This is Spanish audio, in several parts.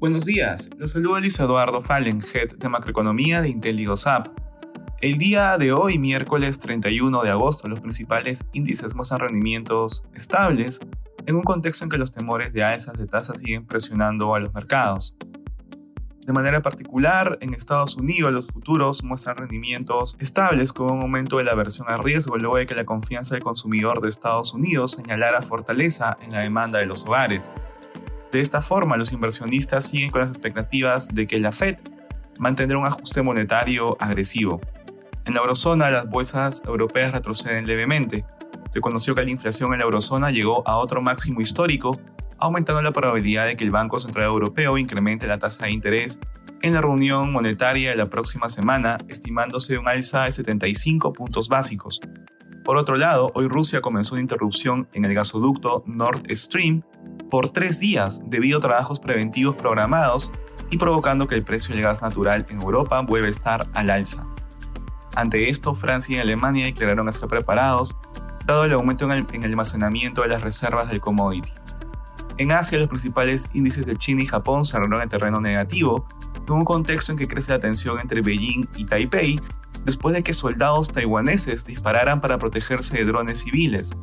Buenos días, los saluda Luis Eduardo Fallen, Head de Macroeconomía de IntelliGoSap. El día de hoy, miércoles 31 de agosto, los principales índices muestran rendimientos estables en un contexto en que los temores de alzas de tasas siguen presionando a los mercados. De manera particular, en Estados Unidos los futuros muestran rendimientos estables con un aumento de la aversión a riesgo luego de que la confianza del consumidor de Estados Unidos señalara fortaleza en la demanda de los hogares. De esta forma, los inversionistas siguen con las expectativas de que la Fed mantendrá un ajuste monetario agresivo. En la eurozona, las bolsas europeas retroceden levemente. Se conoció que la inflación en la eurozona llegó a otro máximo histórico, aumentando la probabilidad de que el Banco Central Europeo incremente la tasa de interés en la reunión monetaria de la próxima semana, estimándose un alza de 75 puntos básicos. Por otro lado, hoy Rusia comenzó una interrupción en el gasoducto Nord Stream por tres días debido a trabajos preventivos programados y provocando que el precio del gas natural en Europa vuelva a estar al alza. Ante esto, Francia y Alemania declararon estar preparados, dado el aumento en el, almacenamiento de las reservas del commodity. En Asia, los principales índices de China y Japón cerraron en terreno negativo, en un contexto en que crece la tensión entre Beijing y Taipei, después de que soldados taiwaneses dispararan para protegerse de drones civiles,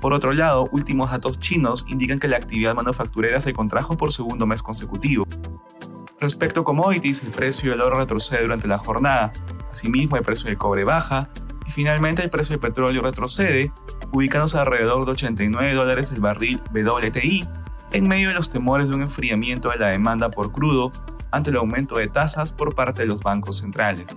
por otro lado, últimos datos chinos indican que la actividad manufacturera se contrajo por segundo mes consecutivo. Respecto a commodities, el precio del oro retrocede durante la jornada, asimismo el precio del cobre baja y finalmente el precio del petróleo retrocede, ubicándose alrededor de 89 dólares el barril WTI, en medio de los temores de un enfriamiento de la demanda por crudo ante el aumento de tasas por parte de los bancos centrales.